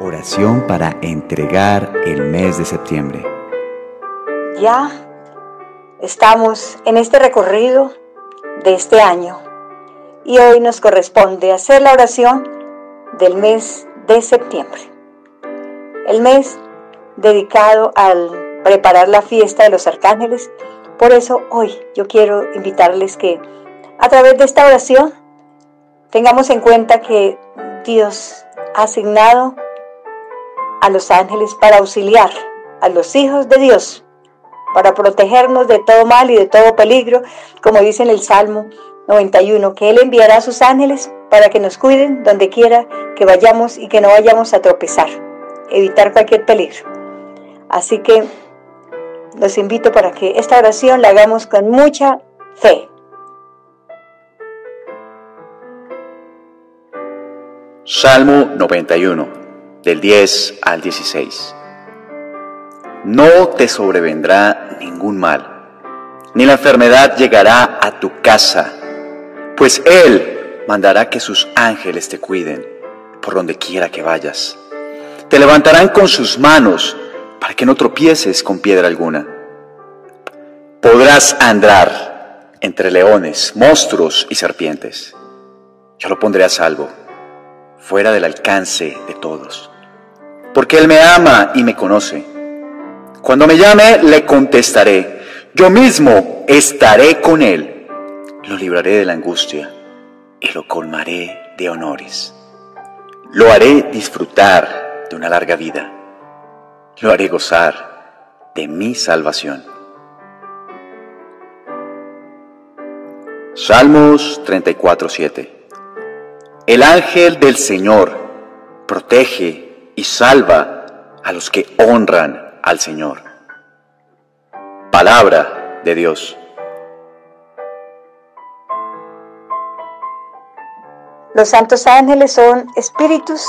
Oración para entregar el mes de septiembre. Ya estamos en este recorrido de este año y hoy nos corresponde hacer la oración del mes de septiembre. El mes dedicado al preparar la fiesta de los arcángeles. Por eso hoy yo quiero invitarles que a través de esta oración tengamos en cuenta que Dios ha asignado a los ángeles para auxiliar a los hijos de Dios, para protegernos de todo mal y de todo peligro, como dice en el Salmo 91, que Él enviará a sus ángeles para que nos cuiden donde quiera que vayamos y que no vayamos a tropezar, evitar cualquier peligro. Así que los invito para que esta oración la hagamos con mucha fe. Salmo 91 del 10 al 16. No te sobrevendrá ningún mal, ni la enfermedad llegará a tu casa, pues Él mandará que sus ángeles te cuiden por donde quiera que vayas. Te levantarán con sus manos para que no tropieces con piedra alguna. Podrás andar entre leones, monstruos y serpientes. Yo lo pondré a salvo, fuera del alcance de todos porque Él me ama y me conoce. Cuando me llame, le contestaré. Yo mismo estaré con Él. Lo libraré de la angustia y lo colmaré de honores. Lo haré disfrutar de una larga vida. Lo haré gozar de mi salvación. Salmos 34:7 El ángel del Señor protege y salva a los que honran al Señor. Palabra de Dios. Los santos ángeles son espíritus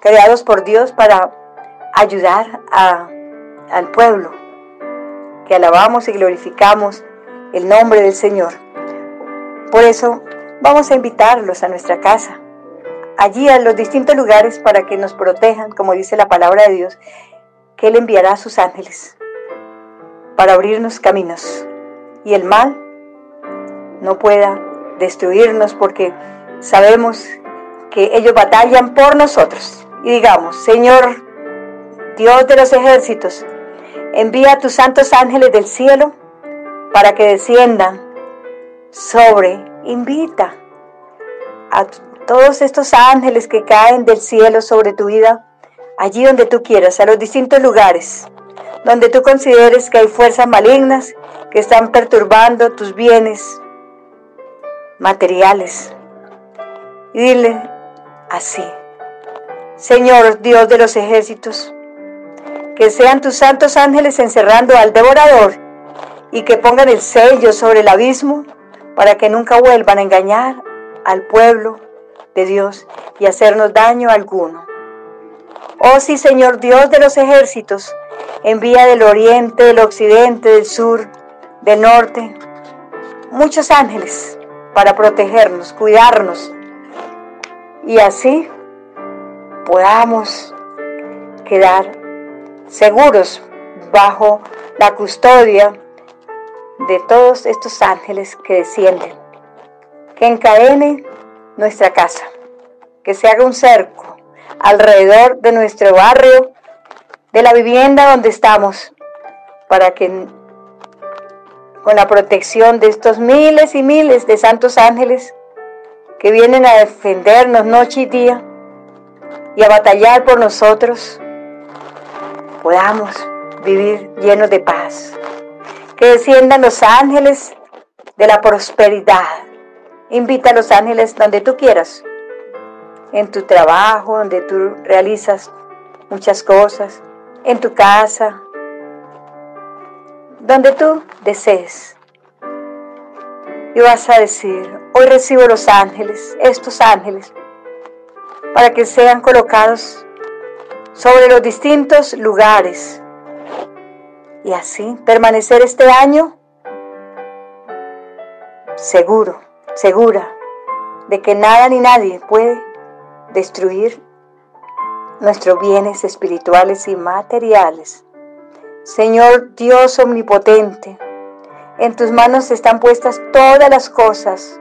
creados por Dios para ayudar al pueblo, que alabamos y glorificamos el nombre del Señor. Por eso vamos a invitarlos a nuestra casa allí a los distintos lugares para que nos protejan, como dice la palabra de Dios, que Él enviará a sus ángeles para abrirnos caminos y el mal no pueda destruirnos porque sabemos que ellos batallan por nosotros. Y digamos, Señor Dios de los ejércitos, envía a tus santos ángeles del cielo para que desciendan sobre, invita a tu todos estos ángeles que caen del cielo sobre tu vida, allí donde tú quieras, a los distintos lugares, donde tú consideres que hay fuerzas malignas que están perturbando tus bienes materiales. Y dile así, Señor Dios de los ejércitos, que sean tus santos ángeles encerrando al devorador y que pongan el sello sobre el abismo para que nunca vuelvan a engañar al pueblo de Dios y hacernos daño alguno. Oh sí, Señor Dios de los ejércitos, envía del oriente, del occidente, del sur, del norte, muchos ángeles para protegernos, cuidarnos y así podamos quedar seguros bajo la custodia de todos estos ángeles que descienden, que encadenen nuestra casa, que se haga un cerco alrededor de nuestro barrio, de la vivienda donde estamos, para que con la protección de estos miles y miles de santos ángeles que vienen a defendernos noche y día y a batallar por nosotros, podamos vivir llenos de paz. Que desciendan los ángeles de la prosperidad, Invita a los ángeles donde tú quieras, en tu trabajo, donde tú realizas muchas cosas, en tu casa, donde tú desees. Y vas a decir, hoy recibo los ángeles, estos ángeles, para que sean colocados sobre los distintos lugares. Y así permanecer este año seguro segura de que nada ni nadie puede destruir nuestros bienes espirituales y materiales. Señor Dios omnipotente, en tus manos están puestas todas las cosas.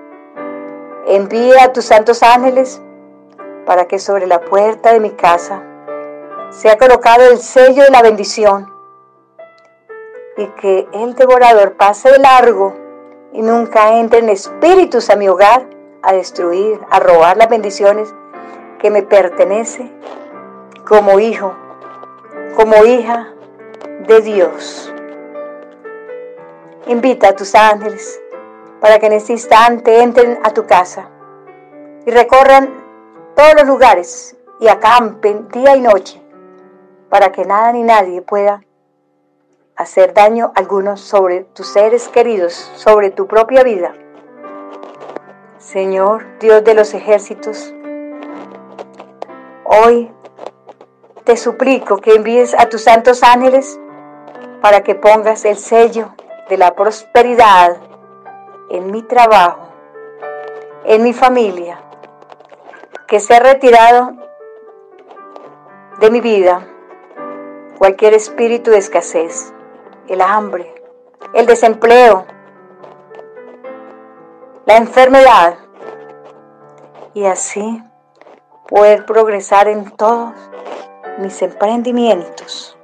Envía a tus santos ángeles para que sobre la puerta de mi casa sea colocado el sello de la bendición y que el devorador pase de largo y nunca entren espíritus a mi hogar a destruir, a robar las bendiciones que me pertenece como hijo, como hija de Dios. Invita a tus ángeles para que en este instante entren a tu casa y recorran todos los lugares y acampen día y noche para que nada ni nadie pueda hacer daño alguno sobre tus seres queridos, sobre tu propia vida. Señor, Dios de los ejércitos, hoy te suplico que envíes a tus santos ángeles para que pongas el sello de la prosperidad en mi trabajo, en mi familia, que sea retirado de mi vida cualquier espíritu de escasez, el hambre, el desempleo, la enfermedad y así poder progresar en todos mis emprendimientos.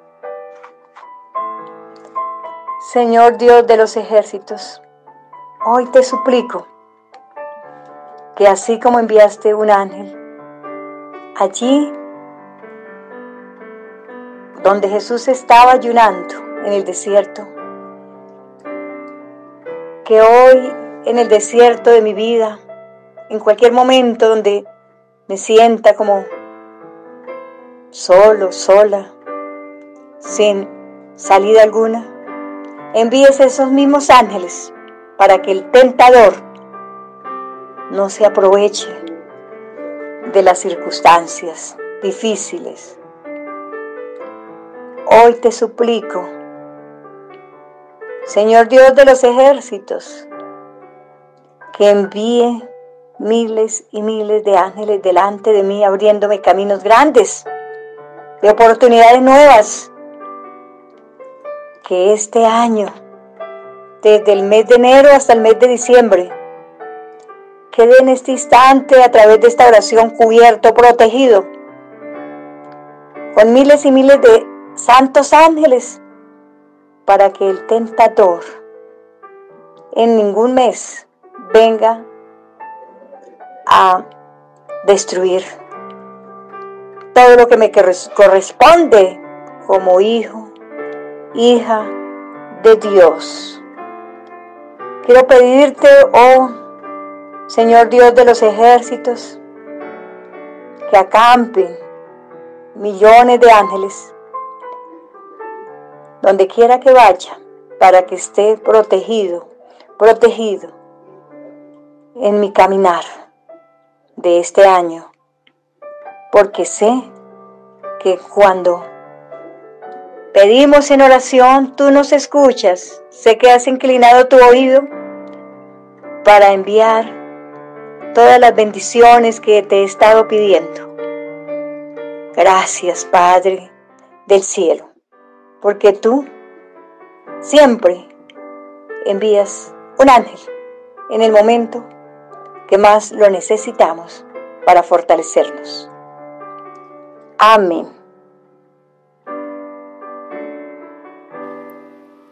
Señor Dios de los ejércitos, hoy te suplico que así como enviaste un ángel, allí donde Jesús estaba ayunando, en el desierto. Que hoy en el desierto de mi vida, en cualquier momento donde me sienta como solo, sola, sin salida alguna, envíes esos mismos ángeles para que el tentador no se aproveche de las circunstancias difíciles. Hoy te suplico Señor Dios de los ejércitos, que envíe miles y miles de ángeles delante de mí, abriéndome caminos grandes, de oportunidades nuevas. Que este año, desde el mes de enero hasta el mes de diciembre, quede en este instante a través de esta oración cubierto, protegido, con miles y miles de santos ángeles para que el tentador en ningún mes venga a destruir todo lo que me corresponde como hijo, hija de Dios. Quiero pedirte, oh Señor Dios de los ejércitos, que acampen millones de ángeles donde quiera que vaya, para que esté protegido, protegido en mi caminar de este año, porque sé que cuando pedimos en oración, tú nos escuchas, sé que has inclinado tu oído para enviar todas las bendiciones que te he estado pidiendo. Gracias, Padre del cielo porque tú siempre envías un ángel en el momento que más lo necesitamos para fortalecernos. Amén.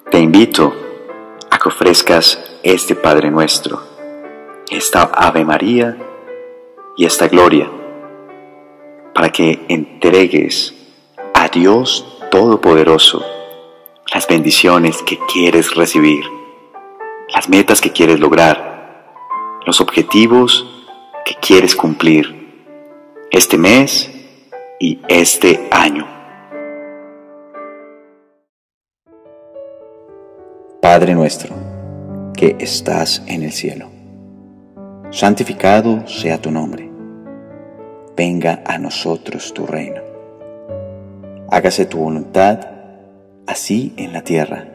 Te invito a que ofrezcas este Padre nuestro, esta Ave María y esta Gloria, para que entregues a Dios Todopoderoso, las bendiciones que quieres recibir, las metas que quieres lograr, los objetivos que quieres cumplir este mes y este año. Padre nuestro, que estás en el cielo, santificado sea tu nombre, venga a nosotros tu reino hágase tu voluntad, así en la tierra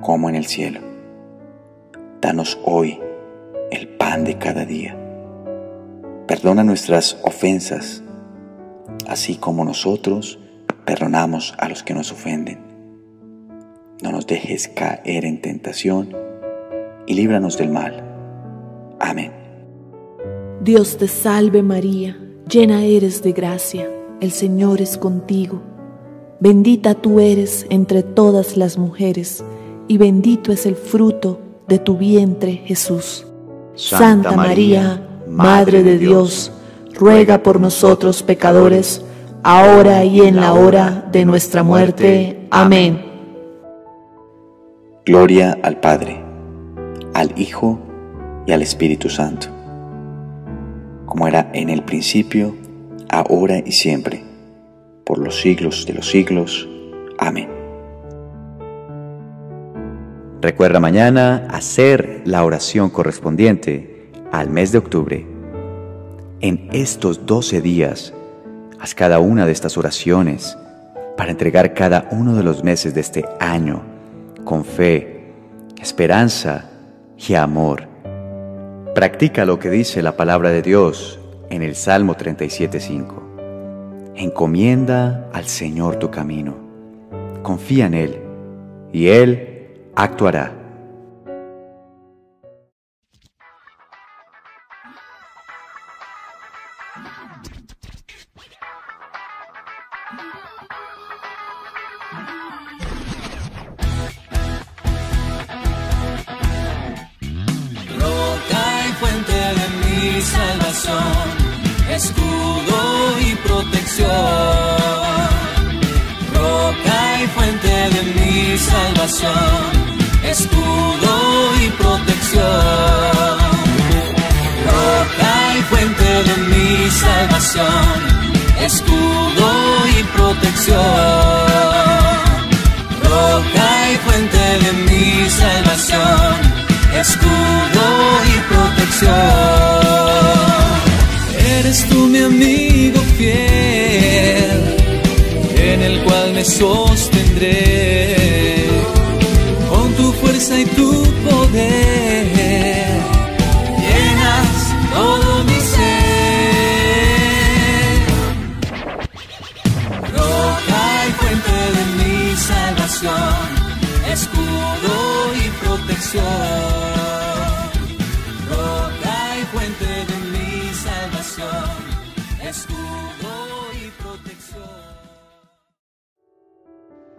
como en el cielo. Danos hoy el pan de cada día. Perdona nuestras ofensas, así como nosotros perdonamos a los que nos ofenden. No nos dejes caer en tentación y líbranos del mal. Amén. Dios te salve María, llena eres de gracia, el Señor es contigo. Bendita tú eres entre todas las mujeres, y bendito es el fruto de tu vientre, Jesús. Santa María, Madre de Dios, ruega por nosotros pecadores, ahora y en la hora de nuestra muerte. Amén. Gloria al Padre, al Hijo y al Espíritu Santo, como era en el principio, ahora y siempre por los siglos de los siglos. Amén. Recuerda mañana hacer la oración correspondiente al mes de octubre. En estos 12 días, haz cada una de estas oraciones para entregar cada uno de los meses de este año con fe, esperanza y amor. Practica lo que dice la palabra de Dios en el Salmo 37.5. Encomienda al Señor tu camino. Confía en Él y Él actuará. de mi salvación, escudo y protección. Roca y fuente de mi salvación, escudo y protección. Eres tú mi amigo fiel, en el cual me sostendré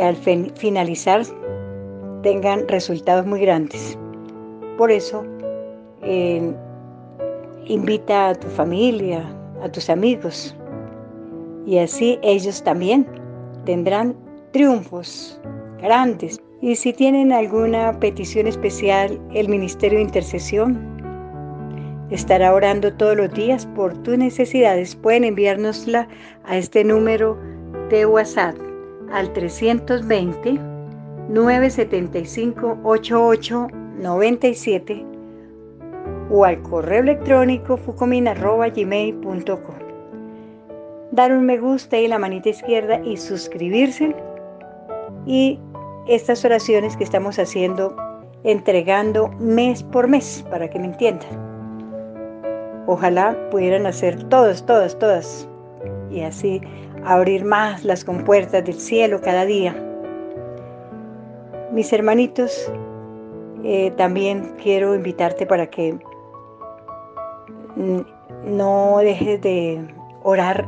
al finalizar tengan resultados muy grandes. Por eso, eh, invita a tu familia, a tus amigos, y así ellos también tendrán triunfos grandes. Y si tienen alguna petición especial, el Ministerio de Intercesión estará orando todos los días por tus necesidades. Pueden enviárnosla a este número de WhatsApp al 320 975 97 o al correo electrónico fucomin.gmail.com. Dar un me gusta y la manita izquierda y suscribirse. Y estas oraciones que estamos haciendo, entregando mes por mes, para que me entiendan. Ojalá pudieran hacer todos, todas, todas. Y así abrir más las compuertas del cielo cada día. Mis hermanitos, eh, también quiero invitarte para que no dejes de orar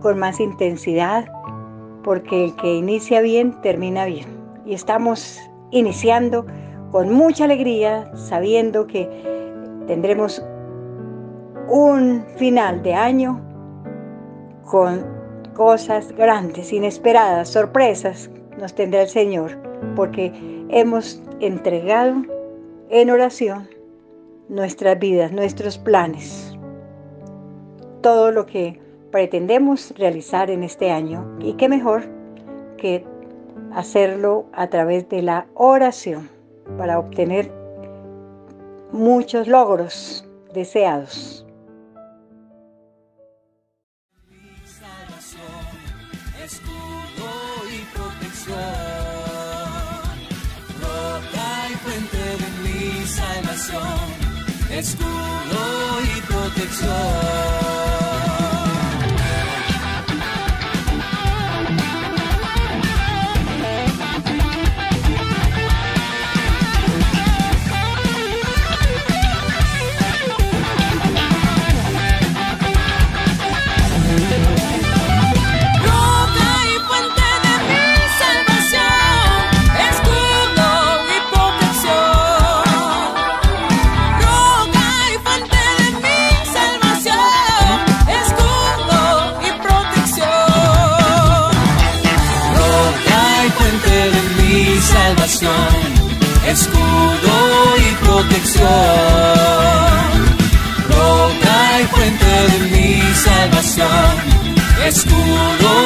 con más intensidad, porque el que inicia bien, termina bien. Y estamos iniciando con mucha alegría, sabiendo que tendremos un final de año con cosas grandes, inesperadas, sorpresas nos tendrá el Señor, porque hemos entregado en oración nuestras vidas, nuestros planes, todo lo que pretendemos realizar en este año. Y qué mejor que hacerlo a través de la oración para obtener muchos logros deseados. escudo y protección. escudo